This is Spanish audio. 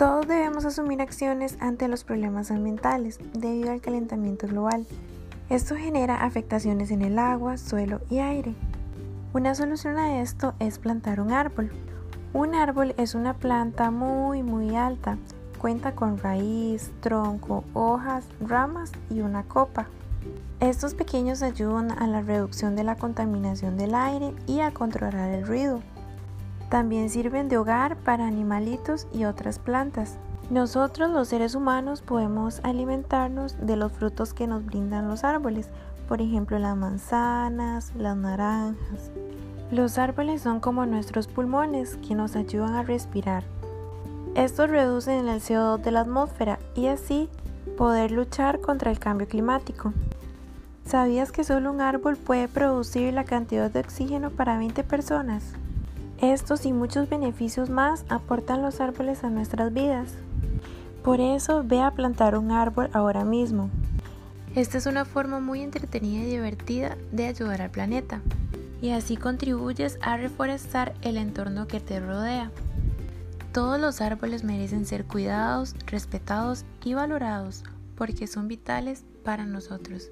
Todos debemos asumir acciones ante los problemas ambientales debido al calentamiento global. Esto genera afectaciones en el agua, suelo y aire. Una solución a esto es plantar un árbol. Un árbol es una planta muy muy alta. Cuenta con raíz, tronco, hojas, ramas y una copa. Estos pequeños ayudan a la reducción de la contaminación del aire y a controlar el ruido. También sirven de hogar para animalitos y otras plantas. Nosotros los seres humanos podemos alimentarnos de los frutos que nos brindan los árboles, por ejemplo las manzanas, las naranjas. Los árboles son como nuestros pulmones que nos ayudan a respirar. Estos reducen el CO2 de la atmósfera y así poder luchar contra el cambio climático. ¿Sabías que solo un árbol puede producir la cantidad de oxígeno para 20 personas? Estos y muchos beneficios más aportan los árboles a nuestras vidas. Por eso ve a plantar un árbol ahora mismo. Esta es una forma muy entretenida y divertida de ayudar al planeta. Y así contribuyes a reforestar el entorno que te rodea. Todos los árboles merecen ser cuidados, respetados y valorados porque son vitales para nosotros.